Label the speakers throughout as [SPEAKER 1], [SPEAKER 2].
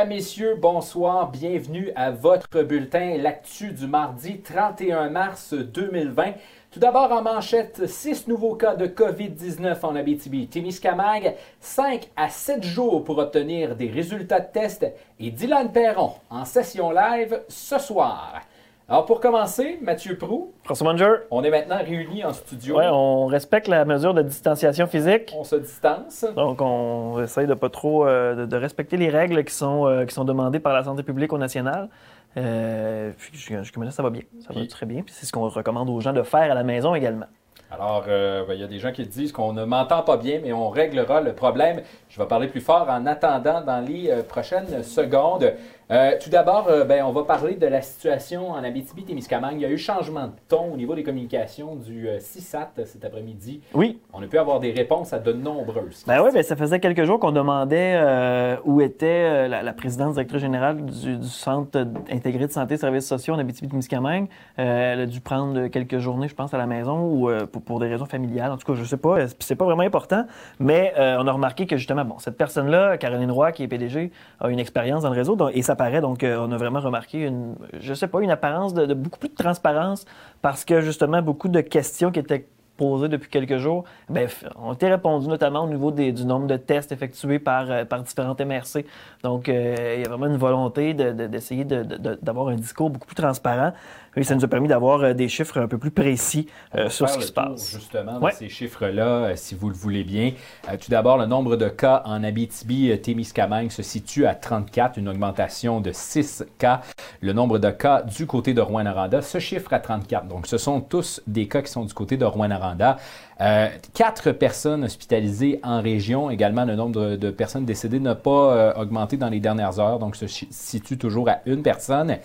[SPEAKER 1] Mesdames, Messieurs, bonsoir. Bienvenue à votre bulletin, l'actu du mardi 31 mars 2020. Tout d'abord en manchette, 6 nouveaux cas de COVID-19 en Abitibi-Témiscamingue, 5 à 7 jours pour obtenir des résultats de test et Dylan Perron en session live ce soir. Alors pour commencer, Mathieu Prou.
[SPEAKER 2] François Manger.
[SPEAKER 1] On est maintenant réunis en studio.
[SPEAKER 2] Oui, on respecte la mesure de distanciation physique.
[SPEAKER 1] On se distance.
[SPEAKER 2] Donc on essaye de pas trop euh, de, respecter les règles qui sont, euh, qui sont demandées par la santé publique au national. Euh, puis je, ça va bien. Ça va très bien. Puis c'est ce qu'on recommande aux gens de faire à la maison également.
[SPEAKER 1] Alors, ben, il y a des gens qui disent qu'on ne m'entend pas bien, mais on réglera le problème. Je vais parler plus fort en attendant dans les prochaines secondes. Euh, tout d'abord, euh, ben, on va parler de la situation en Abitibi-Témiscamingue. Il y a eu changement de ton au niveau des communications du euh, CISAT cet après-midi.
[SPEAKER 2] Oui.
[SPEAKER 1] On a pu avoir des réponses à de nombreuses.
[SPEAKER 2] Ben oui, ben, ça faisait quelques jours qu'on demandait où était la, présidente directrice générale du, Centre intégré de santé et services sociaux en Abitibi-Témiscamingue. elle a dû prendre quelques journées, je pense, à la maison ou pour, des raisons familiales. En tout cas, je sais pas. C'est pas vraiment important. Mais on a remarqué que justement, bon, cette personne-là, Caroline Roy, qui est PDG, a une expérience dans le réseau et ça donc, euh, on a vraiment remarqué une, je sais pas, une apparence de, beaucoup plus de transparence parce que justement, beaucoup de questions qui étaient posées depuis quelques jours ben, ont été répondues, notamment au niveau du nombre de tests effectués par, euh, par différentes MRC. Donc, euh, il y a vraiment une volonté d'essayer d'avoir un discours beaucoup plus transparent. Oui, ça nous a permis d'avoir euh, des chiffres un peu plus précis euh, sur ce qui se passe.
[SPEAKER 1] Justement, de ces chiffres-là, euh, si vous le voulez bien. tout d'abord, le nombre de cas en Abitibi-Témiscamingue se situe à 34, une augmentation de 6 cas. Le nombre de cas du côté de Rouen-Noranda se chiffre à 34. Donc, ce sont tous des cas qui sont du côté de Rouen-Noranda. quatre personnes hospitalisées en région. Également, le nombre de, personnes décédées n'a pas augmenté dans les dernières heures, donc se situe toujours à une personne.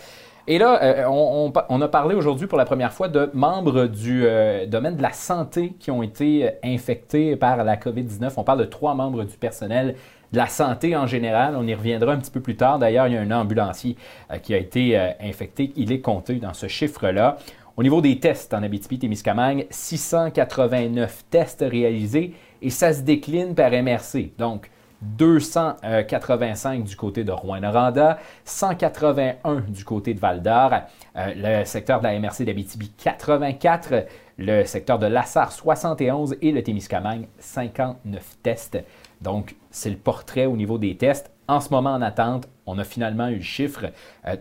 [SPEAKER 1] Et là, euh, on, a parlé aujourd'hui pour la première fois de membres du euh, domaine de la santé qui ont été euh, infectés par la COVID-19. On parle de trois membres du personnel de la santé en général. On y reviendra un petit peu plus tard. D'ailleurs, il y a un ambulancier qui a été infecté. Il est compté dans ce chiffre-là. Au niveau des tests en Abitibi-Témiscamingue, 689 tests réalisés et ça se décline par MRC. Donc, 285 du côté de Rouen-Noranda, 181 du côté de Val-d'Or, euh, le secteur de la MRC d'Abitibi 84, le secteur de Lassar 71 et le Témiscamingue 59 tests. Donc, c'est le portrait au niveau des tests. En ce moment en attente, on a finalement eu le chiffre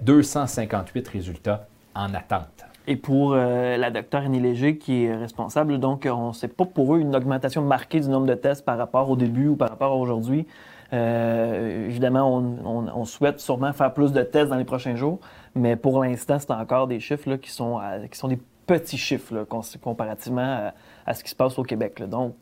[SPEAKER 1] 258 euh, résultats en attente.
[SPEAKER 2] Et pour euh, la docteure Annie Léger, qui est responsable, donc on ne sait pas pour eux une augmentation marquée du nombre de tests par rapport au début ou par rapport à aujourd'hui. Euh, évidemment, on, souhaite sûrement faire plus de tests dans les prochains jours, mais pour l'instant, c'est encore des chiffres qui, sont, qui sont des petits chiffres comparativement à, ce qui se passe au Québec. Donc,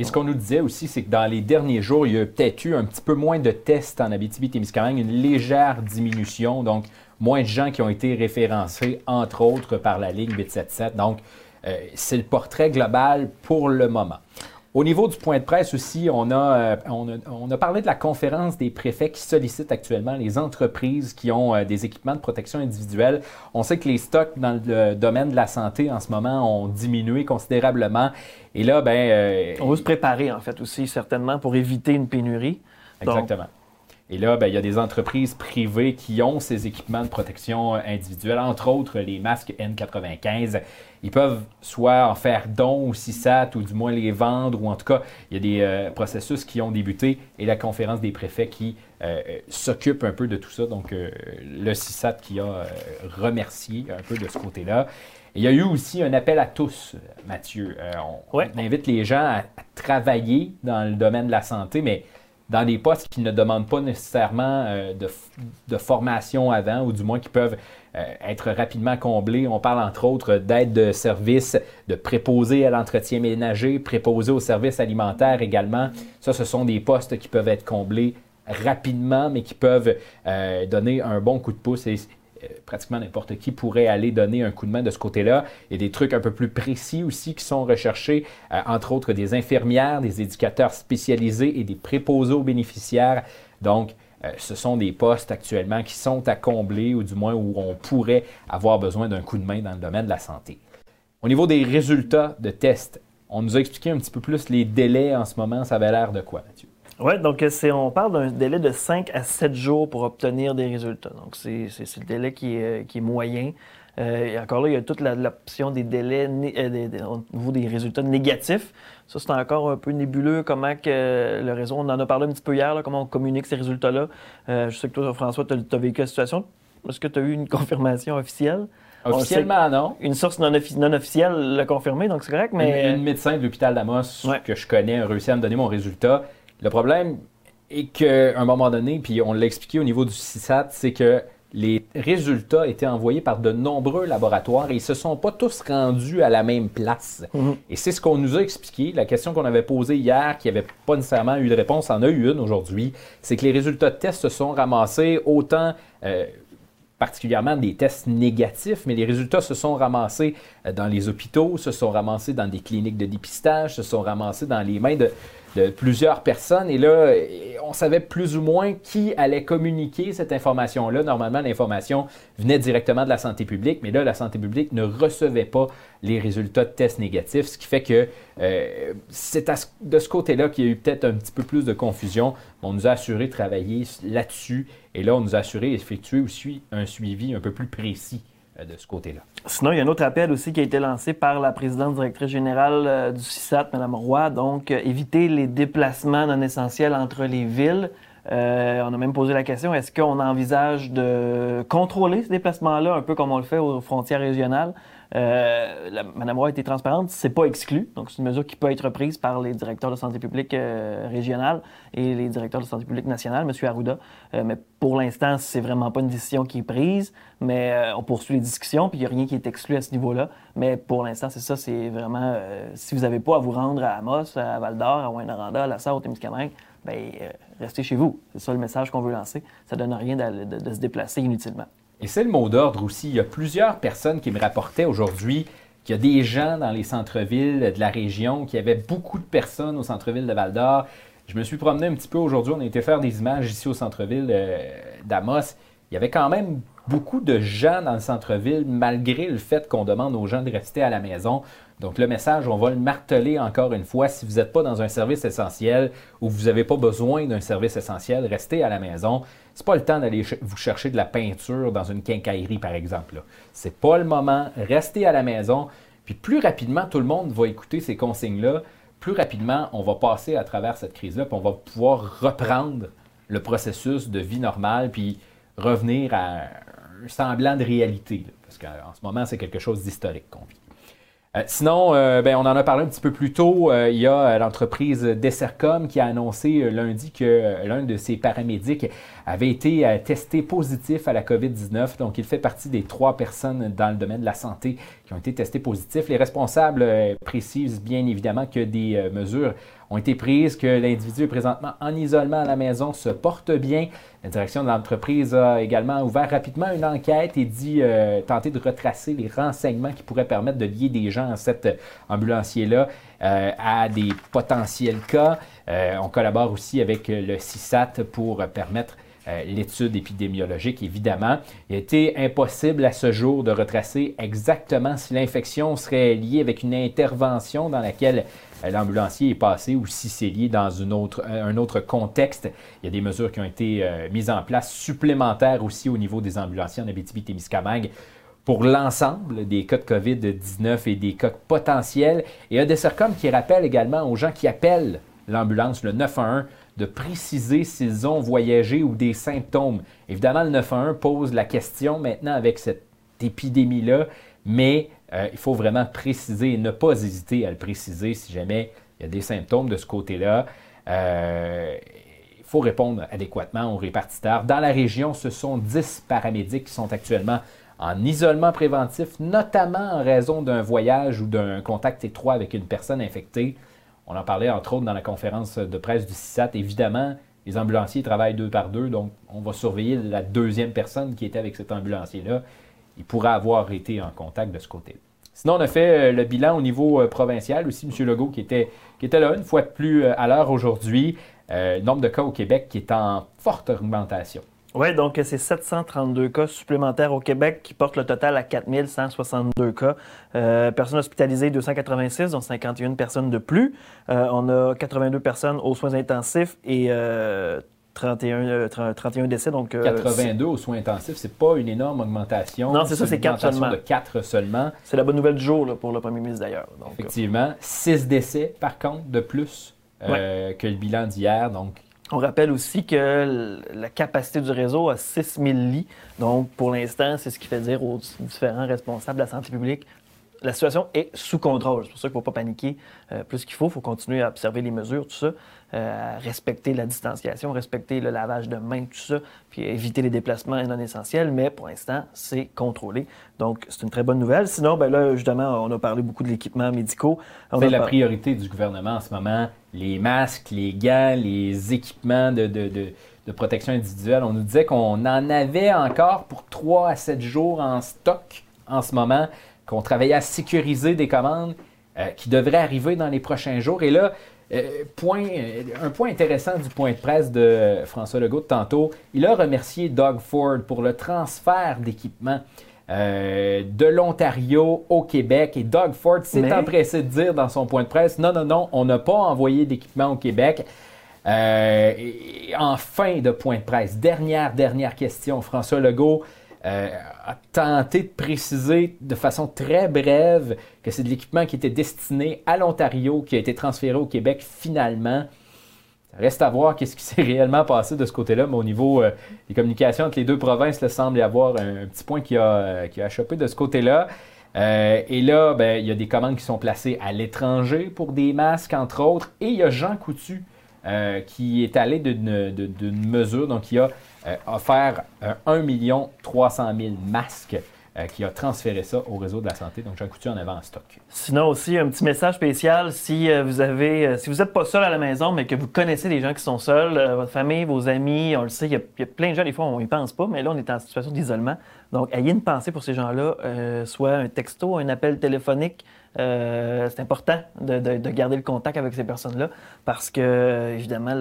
[SPEAKER 1] et ce qu'on nous disait aussi, c'est que dans les derniers jours, il y a peut-être eu un petit peu moins de tests en Abitibi-Témiscamingue, une légère diminution. Donc, moins de gens qui ont été référencés, entre autres, par la Ligue 877. Donc, euh, c'est le portrait global pour le moment. Au niveau du point de presse aussi, on a, euh, on, a, parlé de la conférence des préfets qui sollicitent actuellement les entreprises qui ont euh, des équipements de protection individuelle. On sait que les stocks dans le domaine de la santé en ce moment ont diminué considérablement. Et là, ben,
[SPEAKER 2] on veut se préparer en fait aussi certainement pour éviter une pénurie.
[SPEAKER 1] Exactement. Et là, ben, il y a des entreprises privées qui ont ces équipements de protection euh, individuelle, entre autres les masques N95. Ils peuvent soit en faire don au CISAT ou du moins les vendre, ou en tout cas, il y a des euh, processus qui ont débuté et la conférence des préfets qui euh, s'occupe un peu de tout ça. Donc, le CISAT qui a remercié un peu de ce côté-là. Il y a eu aussi un appel à tous, Mathieu. on, invite les gens à, travailler dans le domaine de la santé, mais dans des postes qui ne demandent pas nécessairement euh, de, formation avant, ou du moins qui peuvent euh, être rapidement comblés. On parle entre autres d'aide de service, de préposer à l'entretien ménager, préposer aux services alimentaires également. Ça, ce sont des postes qui peuvent être comblés rapidement, mais qui peuvent euh, donner un bon coup de pouce. Pratiquement n'importe qui pourrait aller donner un coup de main de ce côté-là. Il y a des trucs un peu plus précis aussi qui sont recherchés, euh, entre autres des infirmières, des éducateurs spécialisés et des préposés aux bénéficiaires. Donc, euh, ce sont des postes actuellement qui sont à combler ou du moins où on pourrait avoir besoin d'un coup de main dans le domaine de la santé. Au niveau des résultats de tests, on nous a expliqué un petit peu plus les délais en ce moment. Ça avait l'air de quoi, Mathieu?
[SPEAKER 2] Oui, donc c'est, on parle d'un délai de 5 à 7 jours pour obtenir des résultats. Donc c'est, le délai qui est, qui est moyen. et encore là, il y a toute l'option des délais au niveau des résultats négatifs. Ça, c'est encore un peu nébuleux comment que le réseau, on en a parlé un petit peu hier, comment on communique ces résultats-là. je sais que toi, François, tu as, vécu la situation. Est-ce que tu as eu une confirmation officielle?
[SPEAKER 1] Officiellement, non.
[SPEAKER 2] Une source non, officielle l'a confirmé, donc c'est correct, mais...
[SPEAKER 1] Une, médecin de l'hôpital d'Amos que je connais a réussi à me donner mon résultat. Le problème est qu'à un moment donné, puis on l'a expliqué au niveau du CISAT, c'est que les résultats étaient envoyés par de nombreux laboratoires et ils ne se sont pas tous rendus à la même place. Mhm. Et c'est ce qu'on nous a expliqué. La question qu'on avait posée hier, qui n'avait pas nécessairement eu de réponse, en a eu une aujourd'hui, c'est que les résultats de tests se sont ramassés autant... Euh, particulièrement des tests négatifs, mais les résultats se sont ramassés euh, dans les hôpitaux, se sont ramassés dans des cliniques de dépistage, se sont ramassés dans les mains de, plusieurs personnes. Et là, on savait plus ou moins qui allait communiquer cette information-là. Normalement, l'information venait directement de la santé publique, mais là, la santé publique ne recevait pas les résultats de tests négatifs, ce qui fait que euh, c'est de ce côté-là qu'il y a eu peut-être un petit peu plus de confusion. On nous a assuré travailler là-dessus, et là, on nous a assuré d'effectuer aussi un suivi un peu plus précis de ce côté-là.
[SPEAKER 2] Sinon, il y a un autre appel aussi qui a été lancé par la présidente directrice générale euh, du CISAT, Mme Roy, donc euh, éviter les déplacements non essentiels entre les villes. on a même posé la question, est-ce qu'on envisage de contrôler ces déplacements-là, un peu comme on le fait aux frontières régionales? Euh, la, Madame Roy a été transparente, c'est pas exclu. Donc, c'est une mesure qui peut être prise par les directeurs de santé publique euh, régionale et les directeurs de santé publique nationale, M. Arruda. Euh, mais pour l'instant, c'est vraiment pas une décision qui est prise, mais on poursuit les discussions, puis il n'y a rien qui est exclu à ce niveau-là. Mais pour l'instant, c'est ça, c'est vraiment, si vous n'avez pas à vous rendre à Amos, à Val-d'Or, à Ouin-Noranda, à La Sarre, au Témiscamingue, bien, restez chez vous. C'est ça le message qu'on veut lancer. Ça donne rien de se déplacer inutilement.
[SPEAKER 1] Et c'est le mot d'ordre aussi. Il y a plusieurs personnes qui me rapportaient aujourd'hui qu'il y a des gens dans les centres-villes de la région, qu'il y avait beaucoup de personnes au centre-ville de Val-d'Or. Je me suis promené un petit peu aujourd'hui. On a été faire des images ici au centre-ville euh, d'Amos. Il y avait quand même beaucoup de gens dans le centre-ville, malgré le fait qu'on demande aux gens de rester à la maison. Donc, le message, on va le marteler encore une fois. Si vous n'êtes pas dans un service essentiel ou vous n'avez pas besoin d'un service essentiel, restez à la maison. C'est pas le temps d'aller vous chercher de la peinture dans une quincaillerie, par exemple. C'est pas le moment. Restez à la maison. Puis plus rapidement tout le monde va écouter ces consignes-là, plus rapidement on va passer à travers cette crise-là, puis on va pouvoir reprendre le processus de vie normale, puis revenir à un semblant de réalité. parce qu'en ce moment, c'est quelque chose d'historique qu'on vit. Euh, sinon, euh, ben, on en a parlé un petit peu plus tôt. Euh, il y a l'entreprise Dessercom qui a annoncé lundi que l'un de ses paramédics avait été testé positif à la COVID-19. Donc, il fait partie des trois personnes dans le domaine de la santé qui ont été testées positifs. Les responsables précisent bien évidemment que des mesures ont été prises, que l'individu présentement en isolement à la maison, se porte bien. La direction de l'entreprise a également ouvert rapidement une enquête et dit euh, tenter de retracer les renseignements qui pourraient permettre de lier des gens à cet ambulancier-là euh, à des potentiels cas. Euh, on collabore aussi avec le CISAT pour permettre l'étude épidémiologique, évidemment. Il a été impossible à ce jour de retracer exactement si l'infection serait liée avec une intervention dans laquelle euh, l'ambulancier est passé ou si c'est lié dans un autre contexte. Il y a des mesures qui ont été euh, mises en place supplémentaires aussi au niveau des ambulanciers en Abitibi-Témiscamingue pour l'ensemble des cas de COVID-19 et des cas potentiels. Et il y a des qui rappellent également aux gens qui appellent l'ambulance, le 911, de préciser s'ils ont voyagé ou des symptômes. Évidemment, le 911 pose la question maintenant avec cette épidémie-là, mais euh, il faut vraiment préciser et ne pas hésiter à le préciser si jamais il y a des symptômes de ce côté-là. Euh, il faut répondre adéquatement aux répartiteurs. Dans la région, ce sont 10 paramédics qui sont actuellement en isolement préventif, notamment en raison d'un voyage ou d'un contact étroit avec une personne infectée. On en parlait entre autres dans la conférence de presse du CISAT. Évidemment, les ambulanciers travaillent deux par deux, donc on va surveiller la deuxième personne qui était avec cet ambulancier-là il pourrait avoir été en contact de ce côté. Sinon, on a fait euh, le bilan au niveau euh, provincial aussi. M. Legault qui était, qui là une fois de plus euh, à l'heure aujourd'hui. nombre de cas au Québec qui est en forte augmentation.
[SPEAKER 2] Oui, donc c'est 732 cas supplémentaires au Québec qui portent le total à 4162 cas. Euh, personnes hospitalisées, 286, dont 51 personnes de plus. Euh, on a 82 personnes aux soins intensifs et 31, 31 décès. Donc,
[SPEAKER 1] 82 aux soins intensifs, c'est pas une énorme augmentation.
[SPEAKER 2] Non, c'est ça, c'est 4 seulement.
[SPEAKER 1] de 4 seulement.
[SPEAKER 2] C'est la bonne nouvelle du jour pour le premier ministre d'ailleurs.
[SPEAKER 1] Effectivement. 6 décès, par contre, de plus que le bilan d'hier. Donc,
[SPEAKER 2] on rappelle aussi que la capacité du réseau a 6 000 lits. Donc, pour l'instant, c'est ce qui fait dire aux différents responsables de la santé publique la situation est sous contrôle. C'est pour ça qu'il ne faut pas paniquer euh, plus qu'il faut. Il faut continuer à observer les mesures, tout ça, euh, respecter la distanciation, respecter le lavage de mains, tout ça, puis éviter les déplacements non essentiels. Mais pour l'instant, c'est contrôlé. Donc, c'est une très bonne nouvelle. Sinon, ben là, justement, on a parlé beaucoup de l'équipement médicaux.
[SPEAKER 1] C'est la priorité du gouvernement en ce moment. Les masques, les gants, les équipements de, de, de de protection individuelle. On nous disait qu'on en avait encore pour 3 à 7 jours en stock en ce moment qu'on travaillait à sécuriser des commandes euh, qui devraient arriver dans les prochains jours. Et là, euh, point, euh, un point intéressant du point de presse de François Legault de tantôt, il a remercié Doug Ford pour le transfert d'équipements de l'Ontario au Québec. Et Doug Ford s'est empressé de dire dans son point de presse, non, non, non, on n'a pas envoyé d'équipement au Québec. et en fin de point de presse, dernière, dernière question, François Legault euh, a tenté de préciser de façon très brève que c'est de l'équipement qui était destiné à l'Ontario, qui a été transféré au Québec finalement. Reste à voir qu'est-ce qui s'est réellement passé de ce côté-là, mais au niveau euh, des communications entre les deux provinces, il semble y avoir un, petit point qui a, euh, qui chopé de ce côté-là. et là, ben, il y a des commandes qui sont placées à l'étranger pour des masques, entre autres. Et il y a Jean Coutu qui est allé d'une mesure, donc il a euh, offert 1 300 000 masques euh, qui a transféré ça au réseau de la santé. Donc, Jean Coutu en avait en stock.
[SPEAKER 2] Sinon, aussi, un petit message spécial. Si euh, vous avez, si vous n'êtes pas seul à la maison, mais que vous connaissez des gens qui sont seuls, votre famille, vos amis, on le sait, il y, a, plein de gens, des fois, on n'y pense pas, mais là, on est en situation d'isolement. Donc, ayez une pensée pour ces gens-là, soit un texto, un appel téléphonique. C'est important de, garder le contact avec ces personnes-là parce que, évidemment,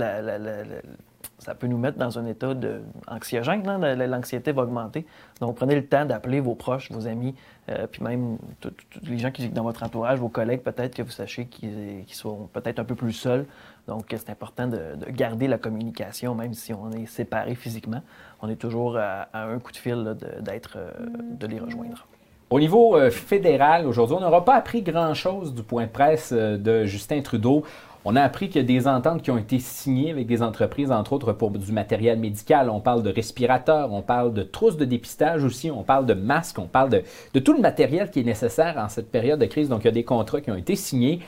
[SPEAKER 2] ça peut nous mettre dans un état de anxiogène. Hein, l'anxiété va augmenter. Donc, prenez le temps d'appeler vos proches, vos amis, euh, puis même tous les gens qui sont dans votre entourage, vos collègues, peut-être que vous sachez qu'ils sont peut-être un peu plus seuls. Donc, c'est important de, garder la communication, même si on est séparés physiquement. On est toujours à, un coup de fil d'être, euh, de les rejoindre.
[SPEAKER 1] Au niveau euh, fédéral, aujourd'hui, on n'aura pas appris grand-chose du point de presse de Justin Trudeau. On a appris qu'il y a des ententes qui ont été signées avec des entreprises, entre autres pour du matériel médical. On parle de respirateurs, on parle de trousses de dépistage aussi, on parle de masques, on parle de, tout le matériel qui est nécessaire en cette période de crise. Donc, il y a des contrats qui ont été signés.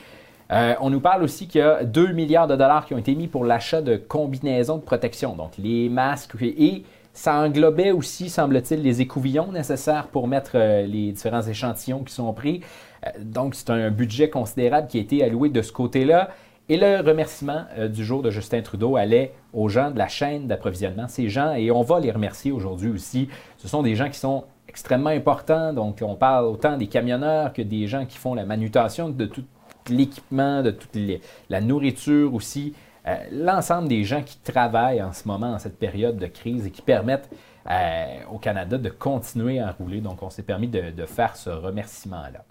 [SPEAKER 1] Euh, on nous parle aussi qu'il y a 2 milliards de dollars qui ont été mis pour l'achat de combinaisons de protection, donc les masques et ça englobait aussi, semble-t-il, les écouvillons nécessaires pour mettre euh, les différents échantillons qui sont pris. Euh, donc, c'est un budget considérable qui a été alloué de ce côté-là. Et le remerciement euh, du jour de Justin Trudeau allait aux gens de la chaîne d'approvisionnement. Ces gens, et on va les remercier aujourd'hui aussi, ce sont des gens qui sont extrêmement importants. Donc, on parle autant des camionneurs que des gens qui font la manutention de tout l'équipement, de toute la nourriture aussi. Euh, l'ensemble des gens qui travaillent en ce moment, en cette période de crise et qui permettent euh, au Canada de continuer à rouler. Donc, on s'est permis de faire ce remerciement-là.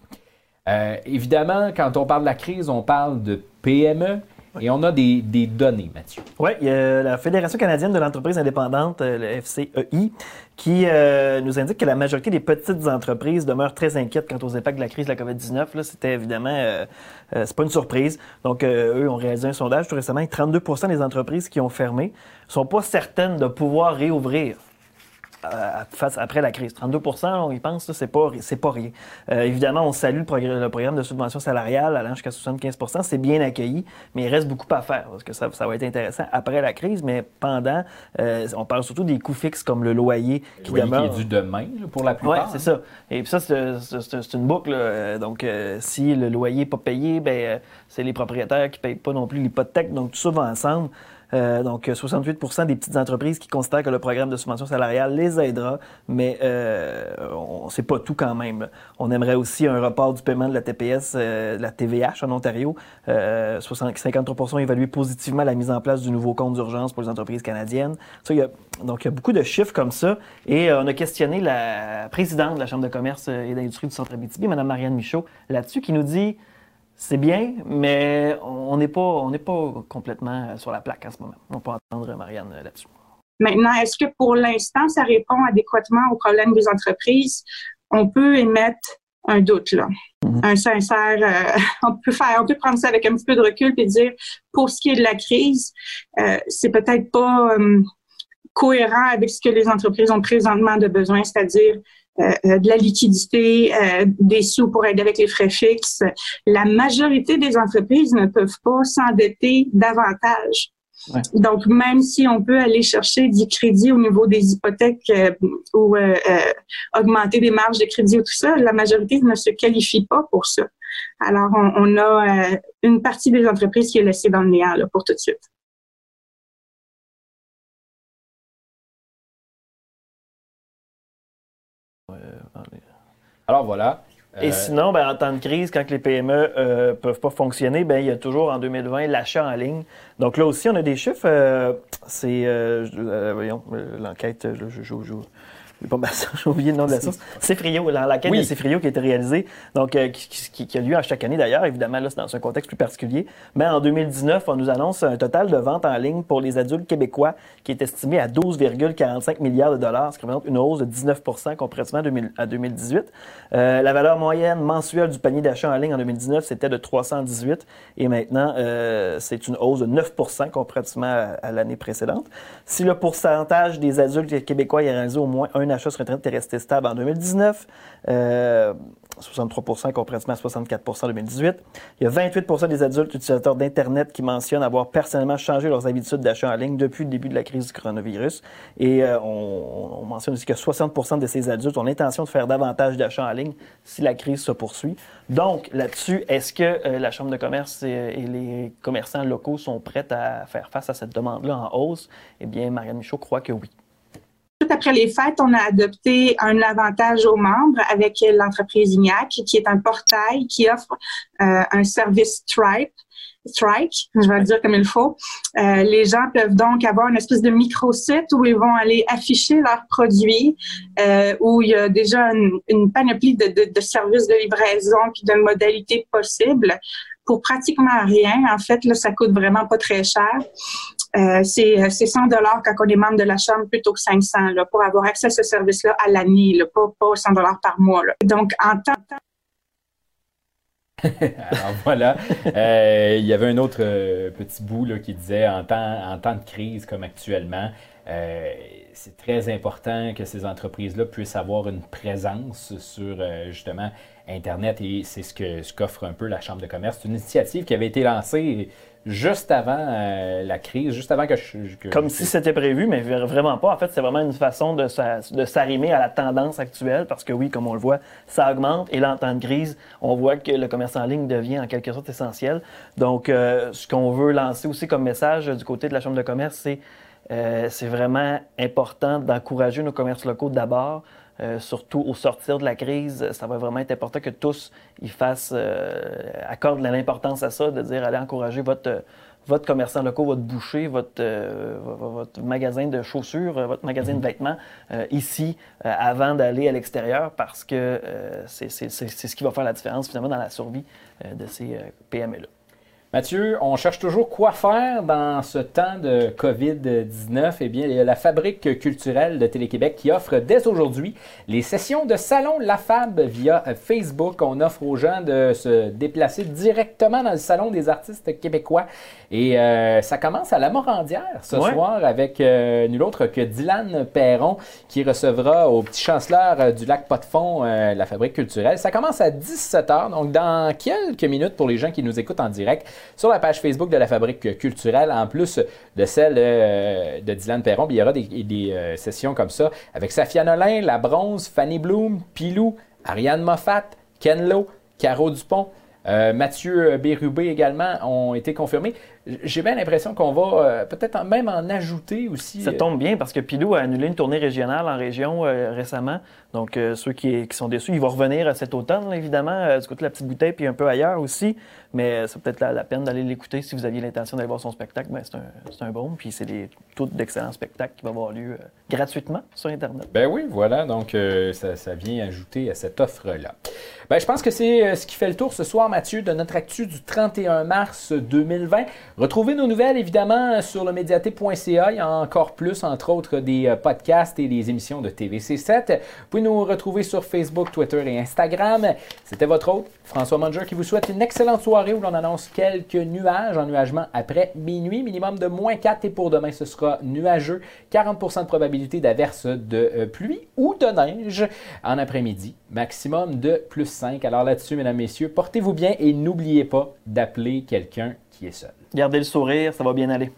[SPEAKER 1] Euh, évidemment, quand on parle de la crise, on parle de PME. Et on a des, données, Mathieu.
[SPEAKER 2] Oui, il y a la Fédération canadienne de l'entreprise indépendante, euh, le FCEI, qui euh, nous indique que la majorité des petites entreprises demeurent très inquiètes quant aux impacts de la crise de la COVID-19. C'était évidemment, c'est pas une surprise. Donc, eux ont réalisé un sondage tout récemment et 32% des entreprises qui ont fermé sont pas certaines de pouvoir réouvrir face, après la crise. 32 on y pense, c'est pas, c'est pas rien. Euh, évidemment, on salue le, programme de subvention salariale allant jusqu'à 75% c'est bien accueilli, mais il reste beaucoup à faire parce que ça, ça va être intéressant après la crise, mais pendant, euh, on parle surtout des coûts fixes comme le loyer qui
[SPEAKER 1] le
[SPEAKER 2] demeure.
[SPEAKER 1] qui est dû demain pour la plupart.
[SPEAKER 2] Oui, c'est ça. Et puis ça, c'est une boucle. Donc, euh, si le loyer n'est pas payé, ben c'est les propriétaires qui ne payent pas non plus l'hypothèque. Donc, tout ça va ensemble. Euh, donc, 68% des petites entreprises qui considèrent que le programme de subvention salariale les aidera, mais euh, on sait pas tout quand même. On aimerait aussi un report du paiement de la TPS, euh, de la TVH en Ontario. 53% évaluent positivement la mise en place du nouveau compte d'urgence pour les entreprises canadiennes. Ça, y a, donc, il y a beaucoup de chiffres comme ça. Et on a questionné la présidente de la Chambre de commerce et d'industrie du Centre Abitibi, Mme Marianne Michaud, là-dessus, qui nous dit c'est bien, mais on n'est pas, on pas complètement sur la plaque en ce moment. On peut entendre Marianne là-dessus.
[SPEAKER 3] Maintenant, est-ce que pour l'instant, ça répond adéquatement aux problèmes des entreprises? On peut émettre un doute là, mm-hmm. un sincère. Euh, on peut faire, on peut prendre ça avec un petit peu de recul et dire, pour ce qui est de la crise, euh, c'est peut-être pas euh, cohérent avec ce que les entreprises ont présentement de besoin, c'est-à-dire euh, euh, de la liquidité, euh, des sous pour aider avec les frais fixes. La majorité des entreprises ne peuvent pas s'endetter davantage. Donc, même si on peut aller chercher du crédit au niveau des hypothèques ou augmenter des marges de crédit ou tout ça, la majorité ne se qualifie pas pour ça. Alors, on, a une partie des entreprises qui est laissée dans le néant là, pour tout de suite.
[SPEAKER 1] Alors voilà.
[SPEAKER 2] Et euh, sinon, ben, en temps de crise, quand les PME ne euh, peuvent pas fonctionner, ben, il y a toujours en 2020 l'achat en ligne. Donc là aussi, on a des chiffres. Euh, c'est, voyons, l'enquête, je, je, je, j'ai oublié le nom de la source. Cefrio, l'enquête de Cefrio qui a été réalisée, donc euh, qui, a lieu à chaque année d'ailleurs. Évidemment, là, c'est dans un contexte plus particulier. Mais en 2019, on nous annonce un total de ventes en ligne pour les adultes québécois qui est estimé à 12,45 milliards de dollars, ce qui représente une hausse de 19% comparativement à 2018. Euh, la valeur moyenne mensuelle du panier d'achat en ligne en 2019, c'était de 318 et maintenant, euh, c'est une hausse de 9% comparativement à, à l'année précédente. Si le pourcentage des adultes québécois a réalisé au moins un achat sur Internet est resté stable en 2019. 63 comparativement à 64% en 2018. Il y a 28 des adultes utilisateurs d'Internet qui mentionnent avoir personnellement changé leurs habitudes d'achat en ligne depuis le début de la crise du coronavirus. Et euh, on, mentionne aussi que 60% de ces adultes ont l'intention de faire davantage d'achats en ligne si la crise se poursuit. Donc, là-dessus, est-ce que euh, la Chambre de commerce et, et, les commerçants locaux sont prêts à faire face à cette demande-là en hausse? Eh bien, Marianne Michaud croit que oui
[SPEAKER 3] après les fêtes, on a adopté un avantage aux membres avec l'entreprise INIAC, qui est un portail qui offre euh, un service Stripe. Strike, je vais le dire comme il faut. Euh, les gens peuvent donc avoir une espèce de micro-site où ils vont aller afficher leurs produits, euh, où il y a déjà une, panoplie de, services de livraison puis de modalités possibles pour pratiquement rien. En fait, là, ça coûte vraiment pas très cher. Euh, c'est 100 dollars quand on est membre de la chambre plutôt que 500 là, pour avoir accès à ce service-là à l'année, pas, pas 100 dollars par mois. Donc, en temps
[SPEAKER 1] Alors voilà, euh, il y avait un autre euh, petit bout là, qui disait en temps, en temps de crise comme actuellement, euh, c'est très important que ces entreprises-là puissent avoir une présence sur justement Internet et c'est ce que ce qu'offre un peu la Chambre de commerce. C'est une initiative qui avait été lancée juste avant euh, la crise, juste avant que je.
[SPEAKER 2] Comme si c'était prévu, mais vraiment pas. En fait, c'est vraiment une façon de, s'arrimer à la tendance actuelle parce que oui, comme on le voit, ça augmente et là, en temps de crise, on voit que le commerce en ligne devient en quelque sorte essentiel. Donc, euh, ce qu'on veut lancer aussi comme message du côté de la Chambre de commerce, c'est euh, c'est vraiment important d'encourager nos commerces locaux d'abord. Euh, surtout au sortir de la crise, ça va vraiment être important que tous y fassent, euh, accordent l'importance à ça, de dire allez encourager votre, votre commerçant local, votre boucher, votre, euh, votre magasin de chaussures, votre magasin de mhm. vêtements ici avant d'aller à l'extérieur parce que c'est ce qui va faire la différence finalement dans la survie de ces PME-là.
[SPEAKER 1] Mathieu, on cherche toujours quoi faire dans ce temps de COVID-19. Eh bien, il y a la Fabrique culturelle de Télé-Québec qui offre dès aujourd'hui les sessions de salon La Fab via Facebook. On offre aux gens de se déplacer directement dans le salon des artistes québécois. Et euh, ça commence à la Morandière ce soir avec euh, nul autre que Dylan Perron qui recevra au petit chanceleur euh, du lac Pot-de-Fond la Fabrique culturelle. Ça commence à 17h, donc dans quelques minutes pour les gens qui nous écoutent en direct sur la page Facebook de la Fabrique culturelle, en plus de celle euh, de Dylan Perron, il y aura des, euh, sessions comme ça avec Safia Nolin, La Bronze, Fanny Bloom, Pilou, Ariane Moffat, Ken Lo, Caro Dupont. Euh, Mathieu Bérubé également ont été confirmés. J'ai bien l'impression qu'on va peut-être même en ajouter aussi.
[SPEAKER 2] Ça tombe bien parce que Pilou a annulé une tournée régionale en région récemment. Donc, ceux qui, sont déçus, ils vont revenir cet automne, évidemment, du côté de la petite bouteille, puis un peu ailleurs aussi. Mais c'est peut-être la, peine d'aller l'écouter si vous aviez l'intention d'aller voir son spectacle. Mais ben, c'est un, un bon. Puis c'est des tout d'excellents spectacles qui vont avoir lieu gratuitement sur Internet.
[SPEAKER 1] Ben oui, voilà. Donc, ça, ça, vient ajouter à cette offre-là. Ben, je pense que c'est euh, ce qui fait le tour ce soir, Mathieu, de notre actu du 31 mars 2020. Retrouvez nos nouvelles, évidemment, sur le médiaté.ca. Il y a encore plus, entre autres, des euh, podcasts et des émissions de TVC7. Vous pouvez nous retrouver sur Facebook, Twitter et Instagram. C'était votre hôte, François Manger, qui vous souhaite une excellente soirée où l'on annonce quelques nuages, ennuagement après minuit, minimum de moins 4 et pour demain, ce sera nuageux. 40% de probabilité d'averse de euh, pluie ou de neige en après-midi. Maximum de plus alors là-dessus, mesdames, messieurs, portez-vous bien et n'oubliez pas d'appeler quelqu'un
[SPEAKER 2] Gardez le sourire, ça va bien aller.